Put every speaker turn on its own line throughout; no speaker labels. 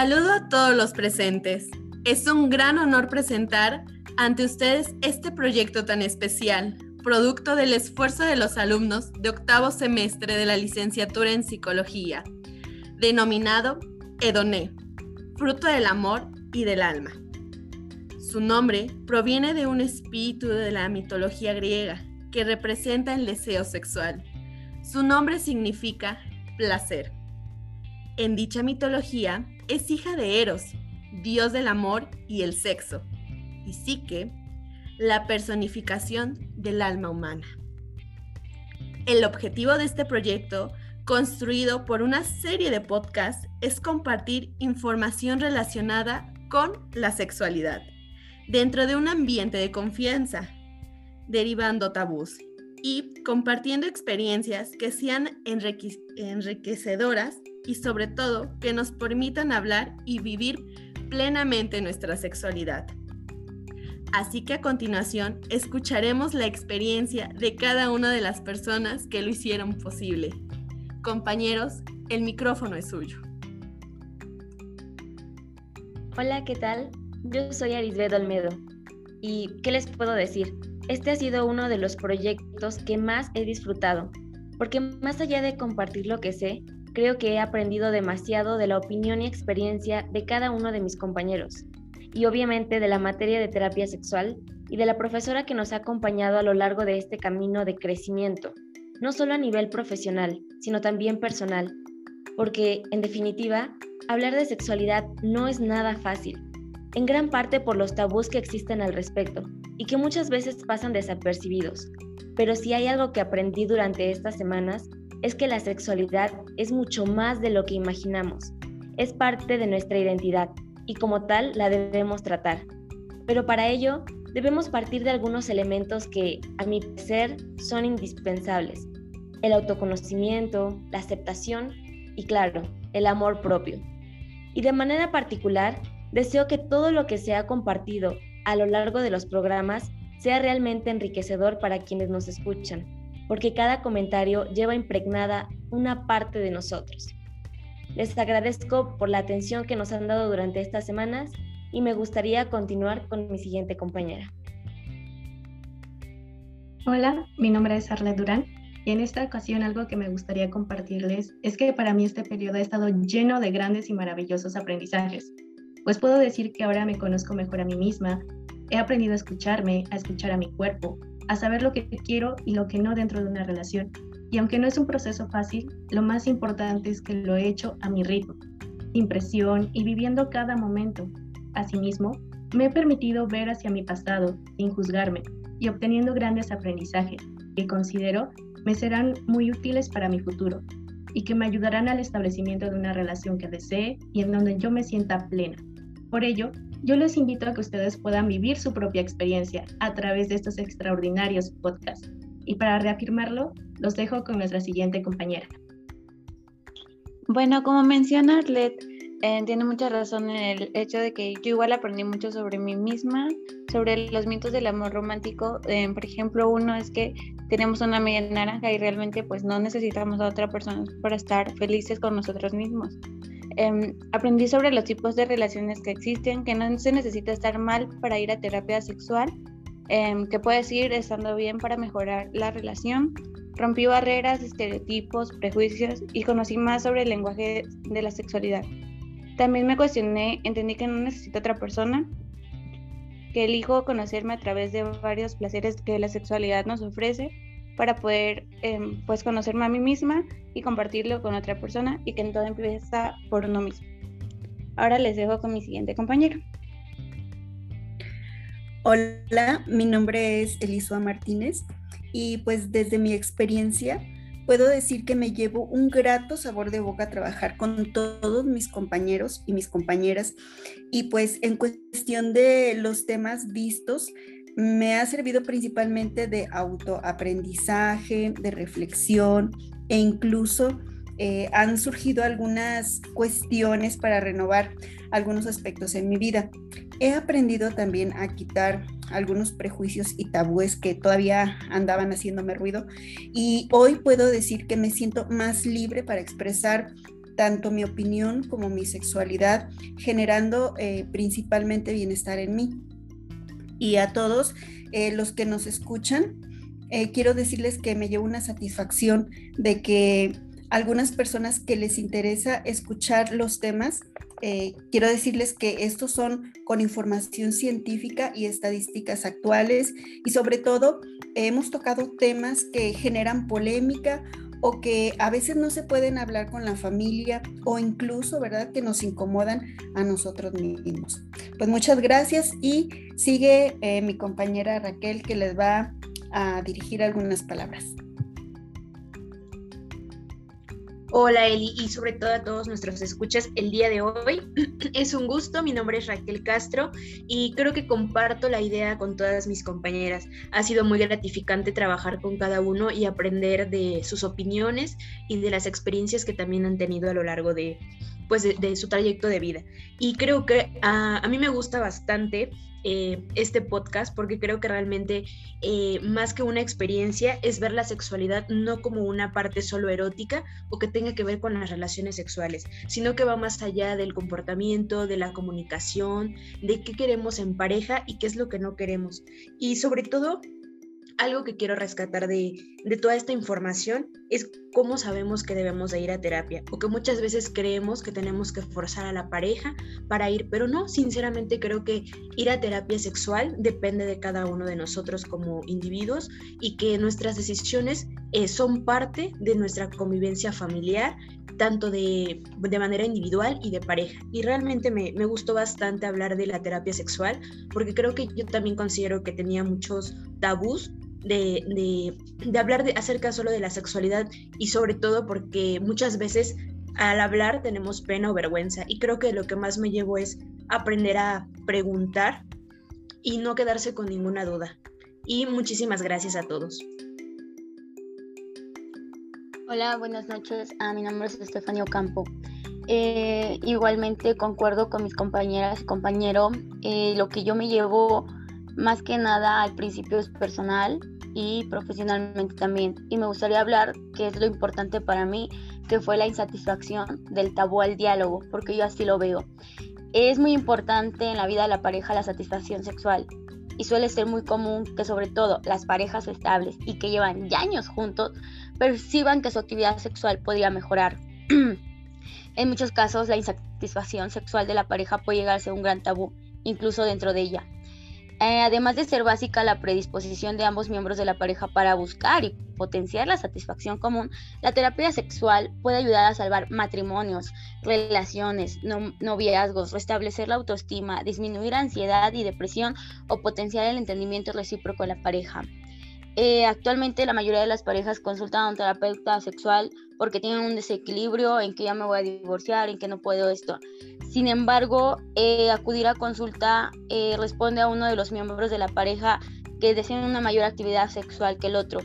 Saludo a todos los presentes. Es un gran honor presentar ante ustedes este proyecto tan especial, producto del esfuerzo de los alumnos de octavo semestre de la licenciatura en psicología, denominado Edoné, fruto del amor y del alma. Su nombre proviene de un espíritu de la mitología griega que representa el deseo sexual. Su nombre significa placer. En dicha mitología es hija de Eros, dios del amor y el sexo, y Psique, la personificación del alma humana. El objetivo de este proyecto, construido por una serie de podcasts, es compartir información relacionada con la sexualidad, dentro de un ambiente de confianza, derivando tabús y compartiendo experiencias que sean enriquecedoras y sobre todo que nos permitan hablar y vivir plenamente nuestra sexualidad. Así que a continuación escucharemos la experiencia de cada una de las personas que lo hicieron posible. Compañeros, el micrófono es suyo.
Hola, ¿qué tal? Yo soy Arisbeth Olmedo. ¿Y qué les puedo decir? Este ha sido uno de los proyectos que más he disfrutado, porque más allá de compartir lo que sé, creo que he aprendido demasiado de la opinión y experiencia de cada uno de mis compañeros, y obviamente de la materia de terapia sexual y de la profesora que nos ha acompañado a lo largo de este camino de crecimiento, no solo a nivel profesional, sino también personal, porque, en definitiva, hablar de sexualidad no es nada fácil, en gran parte por los tabús que existen al respecto, y que muchas veces pasan desapercibidos. Pero si hay algo que aprendí durante estas semanas, es que la sexualidad es mucho más de lo que imaginamos. Es parte de nuestra identidad y como tal la debemos tratar. Pero para ello debemos partir de algunos elementos que, a mi parecer, son indispensables. El autoconocimiento, la aceptación y, claro, el amor propio. Y de manera particular, deseo que todo lo que se ha compartido a lo largo de los programas sea realmente enriquecedor para quienes nos escuchan, porque cada comentario lleva impregnada una parte de nosotros. Les agradezco por la atención que nos han dado durante estas semanas y me gustaría continuar con mi siguiente compañera.
Hola, mi nombre es Arlet Durán y en esta ocasión algo que me gustaría compartirles es que para mí este periodo ha estado lleno de grandes y maravillosos aprendizajes, pues puedo decir que ahora me conozco mejor a mí misma He aprendido a escucharme, a escuchar a mi cuerpo, a saber lo que quiero y lo que no dentro de una relación. Y aunque no es un proceso fácil, lo más importante es que lo he hecho a mi ritmo, sin presión y viviendo cada momento. Asimismo, me he permitido ver hacia mi pasado sin juzgarme y obteniendo grandes aprendizajes que considero me serán muy útiles para mi futuro y que me ayudarán al establecimiento de una relación que desee y en donde yo me sienta plena. Por ello, yo les invito a que ustedes puedan vivir su propia experiencia a través de estos extraordinarios podcasts. Y para reafirmarlo, los dejo con nuestra siguiente compañera.
Bueno, como menciona Arlet, eh, tiene mucha razón en el hecho de que yo igual aprendí mucho sobre mí misma, sobre los mitos del amor romántico. Eh, por ejemplo, uno es que tenemos una media naranja y realmente pues no necesitamos a otra persona para estar felices con nosotros mismos. Em, aprendí sobre los tipos de relaciones que existen, que no se necesita estar mal para ir a terapia sexual, em, que puedes ir estando bien para mejorar la relación. Rompí barreras, estereotipos, prejuicios y conocí más sobre el lenguaje de la sexualidad. También me cuestioné, entendí que no necesito otra persona, que elijo conocerme a través de varios placeres que la sexualidad nos ofrece para poder em, pues conocerme a mí misma y compartirlo con otra persona y que todo empieza por uno mismo. Ahora les dejo con mi siguiente compañero.
Hola, mi nombre es Elisua Martínez y pues desde mi experiencia puedo decir que me llevo un grato sabor de boca a trabajar con todos mis compañeros y mis compañeras y pues en cuestión de los temas vistos, me ha servido principalmente de autoaprendizaje, de reflexión e incluso eh, han surgido algunas cuestiones para renovar algunos aspectos en mi vida. He aprendido también a quitar algunos prejuicios y tabúes que todavía andaban haciéndome ruido y hoy puedo decir que me siento más libre para expresar tanto mi opinión como mi sexualidad, generando eh, principalmente bienestar en mí. Y a todos eh, los que nos escuchan, quiero decirles que me llevo una satisfacción de que algunas personas que les interesa escuchar los temas, quiero decirles que estos son con información científica y estadísticas actuales y sobre todo hemos tocado temas que generan polémica o que a veces no se pueden hablar con la familia o incluso, ¿verdad?, que nos incomodan a nosotros mismos. Pues muchas gracias y sigue eh, mi compañera Raquel que les va a dirigir algunas palabras.
Hola Eli y sobre todo a todos nuestros escuchas el día de hoy. Es un gusto, mi nombre es Raquel Castro y creo que comparto la idea con todas mis compañeras. Ha sido muy gratificante trabajar con cada uno y aprender de sus opiniones y de las experiencias que también han tenido a lo largo de, pues, de, su trayecto de vida. Y creo que a mí me gusta bastante eh, este podcast porque creo que realmente eh, más que una experiencia es ver la sexualidad no como una parte solo erótica o que tenga que ver con las relaciones sexuales, sino que va más allá del comportamiento, de la comunicación, de qué queremos en pareja y qué es lo que no queremos. Y sobre todo algo que quiero rescatar de, toda esta información es cómo sabemos que debemos de ir a terapia o que muchas veces creemos que tenemos que forzar a la pareja para ir, pero no, sinceramente creo que ir a terapia sexual depende de cada uno de nosotros como individuos y que nuestras decisiones eh, son parte de nuestra convivencia familiar tanto de, manera individual y de pareja. Y realmente me, me, gustó bastante hablar de la terapia sexual porque creo que yo también considero que tenía muchos tabús de, hablar de, acerca solo de la sexualidad y sobre todo porque muchas veces al hablar tenemos pena o vergüenza y creo que lo que más me llevo es aprender a preguntar y no quedarse con ninguna duda. Y muchísimas gracias a todos.
Hola, buenas noches. Ah, mi nombre es Estefanio Campo. Eh, igualmente concuerdo con mis compañeras y compañeros. Eh, lo que yo me llevo más que nada al principio es personal y profesionalmente también. Y me gustaría hablar qué es lo importante para mí, que fue la insatisfacción del tabú al diálogo, porque yo así lo veo. Es muy importante en la vida de la pareja la satisfacción sexual y suele ser muy común que sobre todo las parejas estables y que llevan ya años juntos perciban que su actividad sexual podría mejorar. en muchos casos la insatisfacción sexual de la pareja puede llegar a ser un gran tabú, incluso dentro de ella. Eh, además de ser básica la predisposición de ambos miembros de la pareja para buscar y potenciar la satisfacción común, la terapia sexual puede ayudar a salvar matrimonios, relaciones, noviazgos, restablecer la autoestima, disminuir ansiedad y depresión o potenciar el entendimiento recíproco en la pareja. Eh, actualmente la mayoría de las parejas consultan a un terapeuta sexual porque tienen un desequilibrio en que ya me voy a divorciar, en que no puedo esto. Sin embargo, eh, acudir a consulta eh, responde a uno de los miembros de la pareja que desean una mayor actividad sexual que el otro.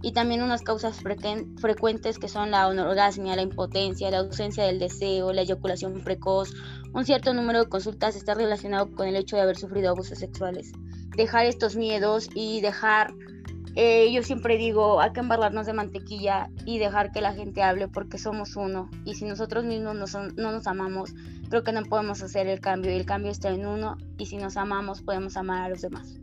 Y también unas causas frecuentes que son la anorgasmia, la impotencia, la ausencia del deseo, la eyaculación precoz. Un cierto número de consultas está relacionado con el hecho de haber sufrido abusos sexuales. Dejar estos miedos y dejar eh, yo siempre digo, hay que embarrarnos de mantequilla y dejar que la gente hable porque somos uno. Y si nosotros mismos no, no nos amamos, creo que no podemos hacer el cambio. Y el cambio está en uno. Y si nos amamos, podemos amar a los demás.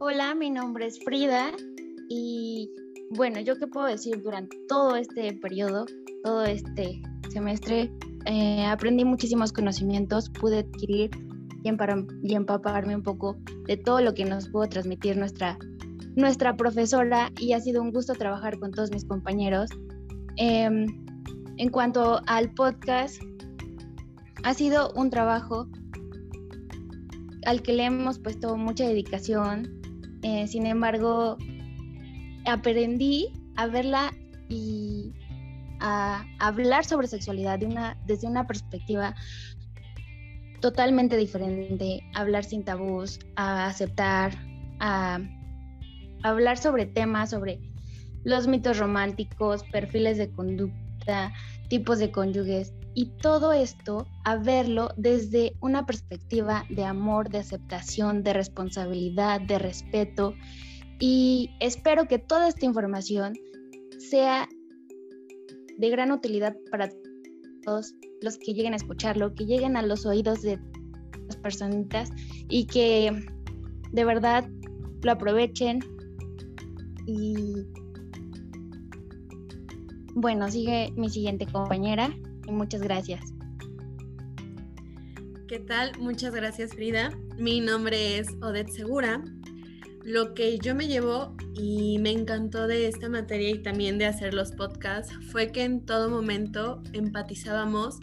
Hola, mi nombre es Frida. Y bueno, yo qué puedo decir durante todo este periodo, todo este semestre, eh, aprendí muchísimos conocimientos, pude adquirir y, empaparme un poco de todo lo que nos pudo transmitir nuestra, nuestra profesora y ha sido un gusto trabajar con todos mis compañeros. Em, en cuanto al podcast, ha sido un trabajo al que le hemos puesto mucha dedicación. Eh, sin embargo, aprendí a verla y a hablar sobre sexualidad de una, desde una perspectiva totalmente diferente, hablar sin tabús, a aceptar, a hablar sobre temas, sobre los mitos románticos, perfiles de conducta, tipos de cónyuges y todo esto a verlo desde una perspectiva de amor, de aceptación, de responsabilidad, de respeto y espero que toda esta información sea de gran utilidad para los que lleguen a escucharlo, que lleguen a los oídos de las personitas y que de verdad lo aprovechen y bueno, sigue mi siguiente compañera y muchas gracias.
¿Qué tal? Muchas gracias Frida. Mi nombre es Odette Segura. Lo que yo me llevo y me encantó de esta materia y también de hacer los podcasts fue que en todo momento empatizábamos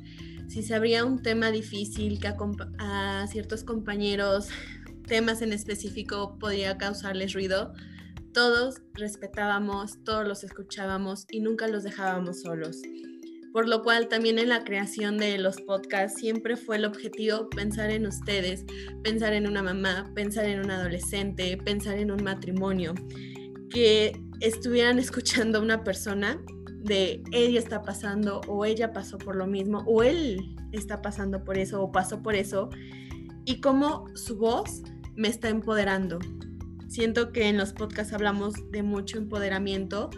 si se abría un tema difícil que a, ciertos compañeros, temas en específico podía causarles ruido, todos respetábamos, todos los escuchábamos y nunca los dejábamos solos. Por lo cual también en la creación de los podcasts siempre fue el objetivo pensar en ustedes, pensar en una mamá, pensar en un adolescente, pensar en un matrimonio, que estuvieran escuchando a una persona de ella está pasando o ella pasó por lo mismo o él está pasando por eso o pasó por eso y cómo su voz me está empoderando. Siento que en los podcasts hablamos de mucho empoderamiento,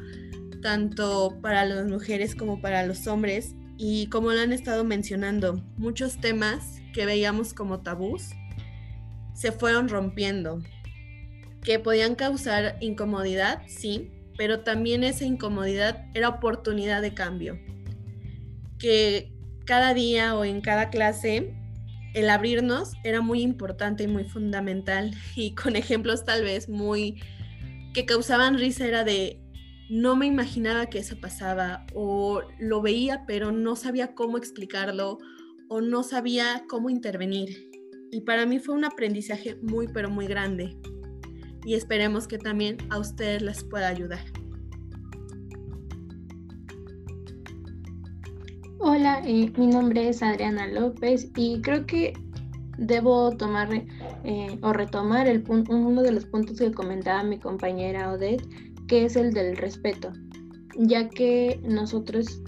tanto para las mujeres como para los hombres. Y como lo han estado mencionando, muchos temas que veíamos como tabús se fueron rompiendo, que podían causar incomodidad, sí, pero también esa incomodidad era oportunidad de cambio. Que cada día o en cada clase el abrirnos era muy importante y muy fundamental y con ejemplos tal vez muy que causaban risa era de no me imaginaba que eso pasaba o lo veía pero no sabía cómo explicarlo o no sabía cómo intervenir. Y para mí fue un aprendizaje muy pero muy grande y esperemos que también a ustedes les pueda ayudar.
Hola, eh, mi nombre es Adriana López y creo que debo tomar eh, o retomar el uno de los puntos que comentaba mi compañera Odette que es el del respeto, ya que nosotros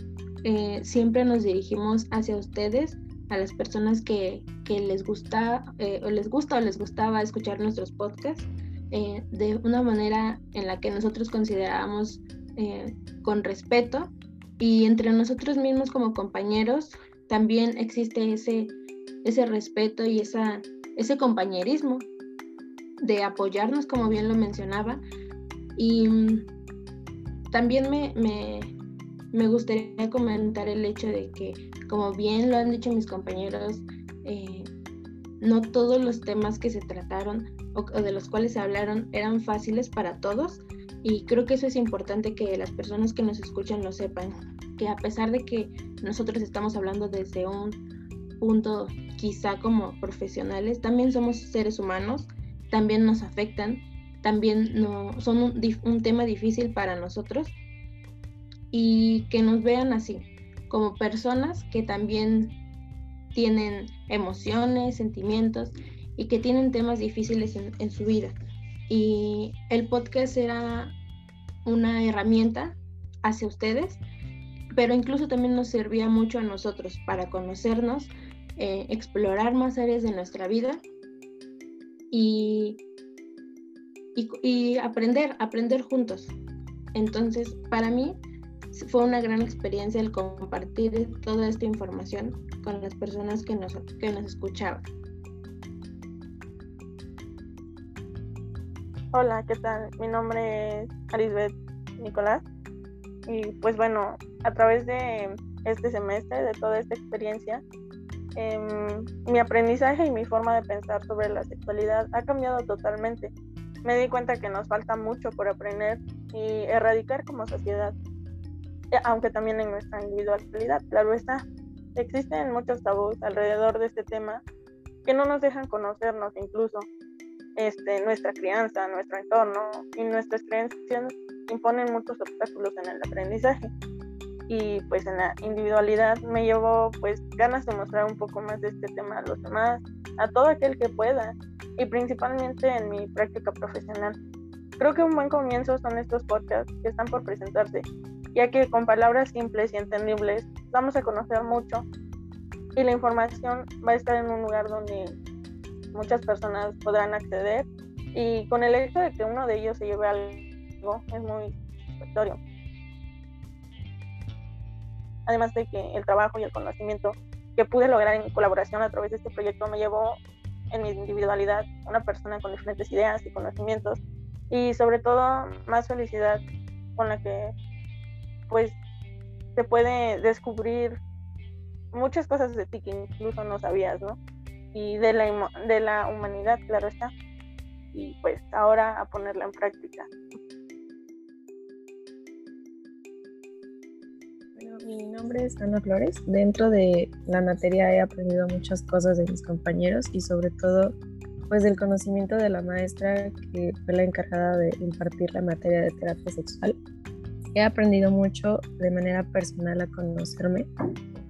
eh, siempre nos dirigimos hacia ustedes, a las personas que, les gusta eh, o les gusta o les gustaba escuchar nuestros podcasts, eh, de una manera en la que nosotros consideramos con respeto. Y entre nosotros mismos como compañeros también existe ese, ese respeto y esa, ese compañerismo de apoyarnos, como bien lo mencionaba, y mm, también me, me, gustaría comentar el hecho de que, como bien lo han dicho mis compañeros, eh, no todos los temas que se trataron o, de los cuales se hablaron eran fáciles para todos. Y creo que eso es importante que las personas que nos escuchan lo sepan, que a pesar de que nosotros estamos hablando desde un punto quizá como profesionales, también somos seres humanos, también nos afectan también no, son un, tema difícil para nosotros y que nos vean así, como personas que también tienen emociones, sentimientos y que tienen temas difíciles en, su vida. Y el podcast era una herramienta hacia ustedes, pero incluso también nos servía mucho a nosotros para conocernos, eh, explorar más áreas de nuestra vida y y, aprender, aprender juntos. Entonces, para mí fue una gran experiencia el compartir toda esta información con las personas que nos, que nos escuchaban.
Hola, ¿qué tal? Mi nombre es Arisbeth Nicolás y pues bueno, a través de este semestre, de toda esta experiencia, em, mi aprendizaje y mi forma de pensar sobre la sexualidad ha cambiado totalmente me di cuenta que nos falta mucho por aprender y erradicar como sociedad, aunque también en nuestra individualidad, claro está. Existen muchos tabús alrededor de este tema que no nos dejan conocernos incluso. Este, nuestra crianza, nuestro entorno y nuestras creencias imponen muchos obstáculos en el aprendizaje. Y pues en la individualidad me llevo pues ganas de mostrar un poco más de este tema a los demás, a todo aquel que pueda, y principalmente en mi práctica profesional. Creo que un buen comienzo son estos podcasts que están por presentarse, ya que con palabras simples y entendibles vamos a conocer mucho y la información va a estar en un lugar donde muchas personas podrán acceder Y con el hecho de que uno de ellos se lleve algo es muy satisfactorio. Además de que el trabajo y el conocimiento que pude lograr en colaboración a través de este proyecto me llevó en mi individualidad una persona con diferentes ideas y conocimientos y sobre todo más felicidad con la que pues se puede descubrir muchas cosas de ti que incluso no sabías, ¿no? Y de la, de la humanidad, claro está. Y pues ahora a ponerla en práctica.
mi nombre es Ana Flores. Dentro de la materia he aprendido muchas cosas de mis compañeros y sobre todo pues del conocimiento de la maestra que fue la encargada de impartir la materia de terapia sexual. He aprendido mucho de manera personal a conocerme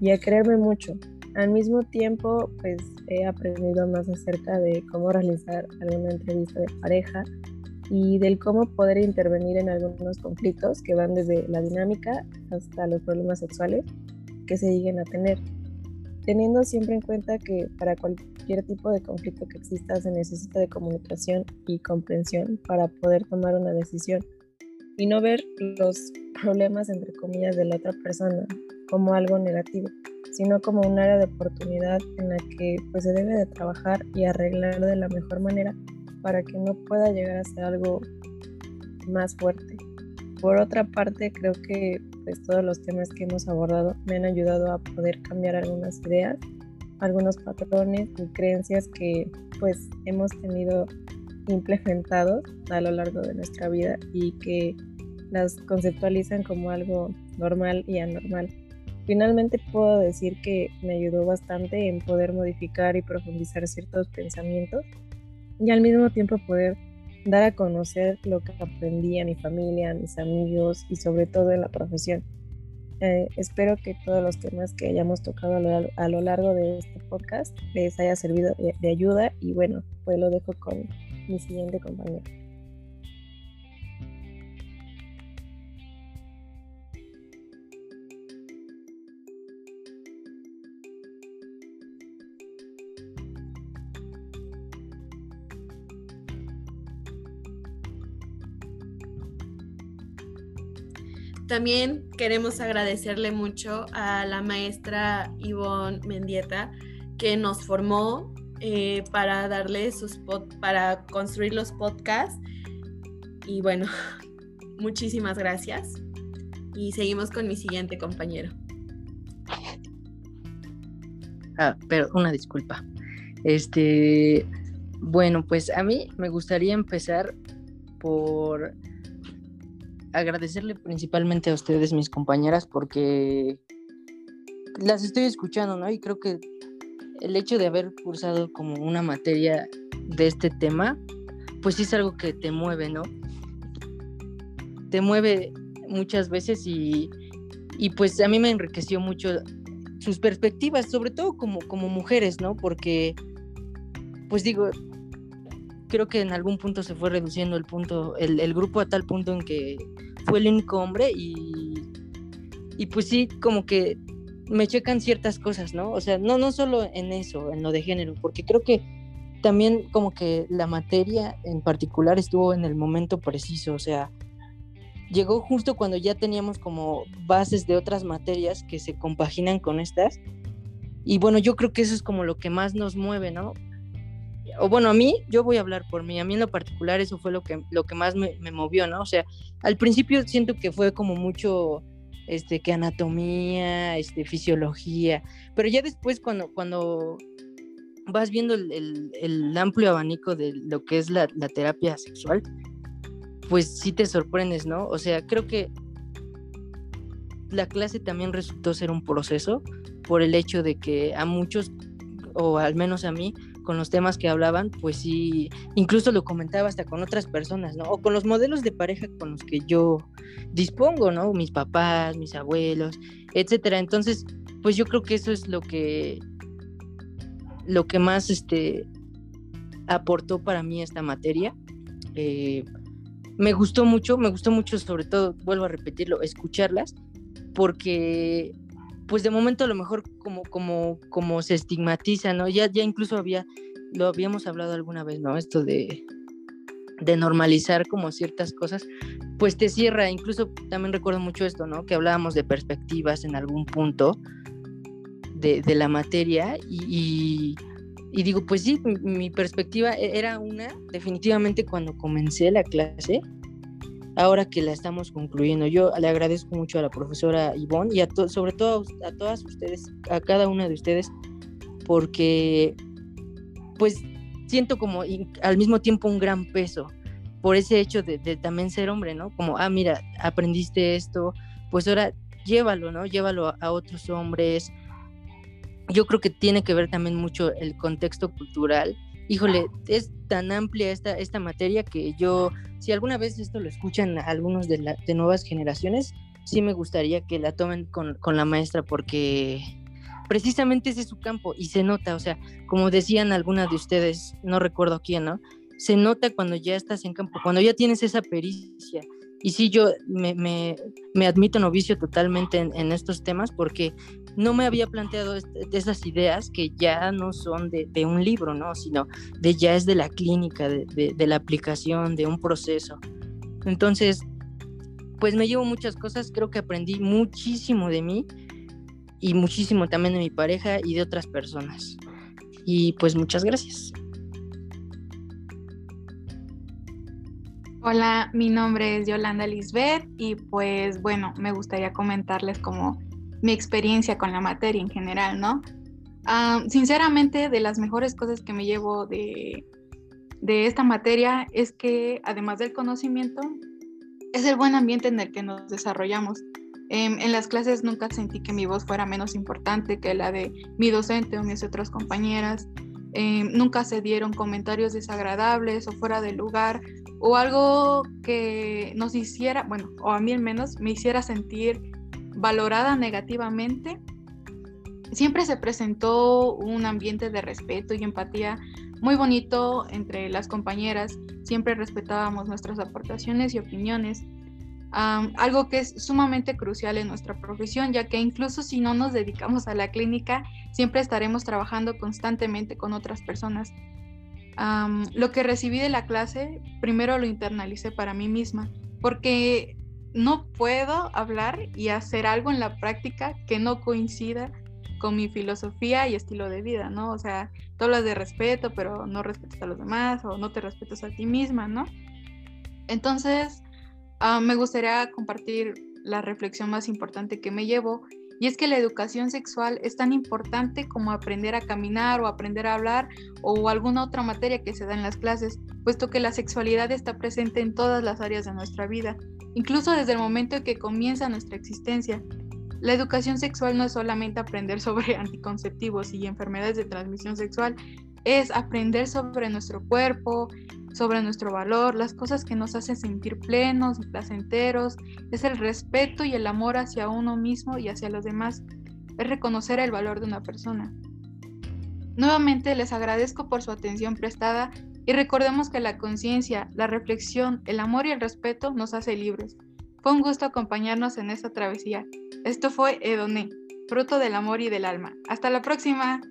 y a creerme mucho. Al mismo tiempo, pues he aprendido más acerca de cómo realizar alguna entrevista de pareja y del cómo poder intervenir en algunos conflictos que van desde la dinámica hasta los problemas sexuales que se lleguen a tener, teniendo siempre en cuenta que para cualquier tipo de conflicto que exista se necesita de comunicación y comprensión para poder tomar una decisión y no ver los problemas entre comillas de la otra persona como algo negativo, sino como un área de oportunidad en la que pues se debe de trabajar y arreglar de la mejor manera para que no pueda llegar a ser algo más fuerte. Por otra parte, creo que pues, todos los temas que hemos abordado me han ayudado a poder cambiar algunas ideas, algunos patrones y creencias que pues hemos tenido implementados a lo largo de nuestra vida y que las conceptualizan como algo normal y anormal. Finalmente puedo decir que me ayudó bastante en poder modificar y profundizar ciertos pensamientos y al mismo tiempo poder dar a conocer lo que aprendí a mi familia, a mis amigos y sobre todo en la profesión. Eh, espero que todos los temas que hayamos tocado a lo, largo de este podcast les haya servido de ayuda y bueno, pues lo dejo con mi siguiente compañero.
También queremos agradecerle mucho a la maestra Ivonne Mendieta que nos formó eh, para darle sus para construir los podcasts. Y bueno, muchísimas gracias. Y seguimos con mi siguiente compañero.
Ah, pero una disculpa. Este, bueno, pues a mí me gustaría empezar por agradecerle principalmente a ustedes, mis compañeras, porque las estoy escuchando, ¿no? Y creo que el hecho de haber cursado como una materia de este tema, pues sí es algo que te mueve, ¿no? Te mueve muchas veces y, y pues a mí me enriqueció mucho sus perspectivas, sobre todo como, como mujeres, ¿no? Porque, pues digo, creo que en algún punto se fue reduciendo el punto, el, el grupo a tal punto en que fue el único hombre y, y pues sí, como que me checan ciertas cosas, ¿no? O sea, no, no solo en eso, en lo de género, porque creo que también como que la materia en particular estuvo en el momento preciso, o sea, llegó justo cuando ya teníamos como bases de otras materias que se compaginan con estas. Y bueno, yo creo que eso es como lo que más nos mueve, ¿no? O bueno, a mí, yo voy a hablar por mí, a mí en lo particular eso fue lo que, lo que más me, movió, ¿no? O sea, al principio siento que fue como mucho, este, que anatomía, este, fisiología, pero ya después cuando, cuando vas viendo el, amplio abanico de lo que es la, la, terapia sexual, pues sí te sorprendes, ¿no? O sea, creo que la clase también resultó ser un proceso por el hecho de que a muchos, o al menos a mí, con los temas que hablaban, pues sí, incluso lo comentaba hasta con otras personas, ¿no? O con los modelos de pareja con los que yo dispongo, ¿no? Mis papás, mis abuelos, etcétera. Entonces, pues yo creo que eso es lo que lo que más este aportó para mí esta materia. Eh, me gustó mucho, me gustó mucho sobre todo, vuelvo a repetirlo, escucharlas, porque pues de momento a lo mejor como, como, como se estigmatiza, ¿no? Ya, ya incluso había, lo habíamos hablado alguna vez, ¿no? Esto de, de normalizar como ciertas cosas, pues te cierra. Incluso también recuerdo mucho esto, ¿no? Que hablábamos de perspectivas en algún punto de, la materia y, digo, pues sí, mi, perspectiva e, era una, definitivamente cuando comencé la clase, ahora que la estamos concluyendo. Yo le agradezco mucho a la profesora Ivonne y a sobre todo a todas ustedes, a cada una de ustedes, porque pues siento como al mismo tiempo un gran peso por ese hecho de, también ser hombre, ¿no? Como, ah, mira, aprendiste esto, pues ahora llévalo, ¿no? Llévalo a, otros hombres. Yo creo que tiene que ver también mucho el contexto cultural. Híjole, es tan amplia esta, esta materia que yo, si alguna vez esto lo escuchan algunos de, de nuevas generaciones, sí me gustaría que la tomen con, con la maestra porque precisamente ese es su campo y se nota, o sea, como decían algunas de ustedes, no recuerdo quién, ¿no? Se nota cuando ya estás en campo, cuando ya tienes esa pericia. Y sí, yo me, admito novicio totalmente en, estos temas porque no me había planteado esas ideas que ya no son de, un libro, ¿no? Sino de ya es de la clínica, de, de, de la aplicación, de un proceso. Entonces, pues me llevo muchas cosas, creo que aprendí muchísimo de mí y muchísimo también de mi pareja y de otras personas. Y pues muchas gracias.
Hola, mi nombre es Yolanda Lisbeth y pues bueno, me gustaría comentarles como mi experiencia con la materia en general, ¿no? sinceramente, de las mejores cosas que me llevo de, de esta materia es que además del conocimiento, es el buen ambiente en el que nos desarrollamos. Em, en las clases nunca sentí que mi voz fuera menos importante que la de mi docente o mis otras compañeras. Em, nunca se dieron comentarios desagradables o fuera de lugar o algo que nos hiciera, bueno, o a mí al menos me hiciera sentir valorada negativamente. Siempre se presentó un ambiente de respeto y empatía muy bonito entre las compañeras. Siempre respetábamos nuestras aportaciones y opiniones algo que es sumamente crucial en nuestra profesión, ya que incluso si no nos dedicamos a la clínica, siempre estaremos trabajando constantemente con otras personas. Lo que recibí de la clase, primero lo internalicé para mí misma, porque no puedo hablar y hacer algo en la práctica que no coincida con mi filosofía y estilo de vida, ¿no? O sea, tú hablas de respeto, pero no respetas a los demás o no te respetas a ti misma, ¿no? Entonces, Ah, me gustaría compartir la reflexión más importante que me llevo y es que la educación sexual es tan importante como aprender a caminar o aprender a hablar o alguna otra materia que se da en las clases, puesto que la sexualidad está presente en todas las áreas de nuestra vida, incluso desde el momento en que comienza nuestra existencia. La educación sexual no es solamente aprender sobre anticonceptivos y enfermedades de transmisión sexual, es aprender sobre nuestro cuerpo, sobre nuestro valor, las cosas que nos hacen sentir plenos y placenteros, es el respeto y el amor hacia uno mismo y hacia los demás, es reconocer el valor de una persona. Nuevamente les agradezco por su atención prestada y recordemos que la conciencia, la reflexión, el amor y el respeto nos hace libres. Fue un gusto acompañarnos en esta travesía. Esto fue Edoné, fruto del amor y del alma. Hasta la próxima.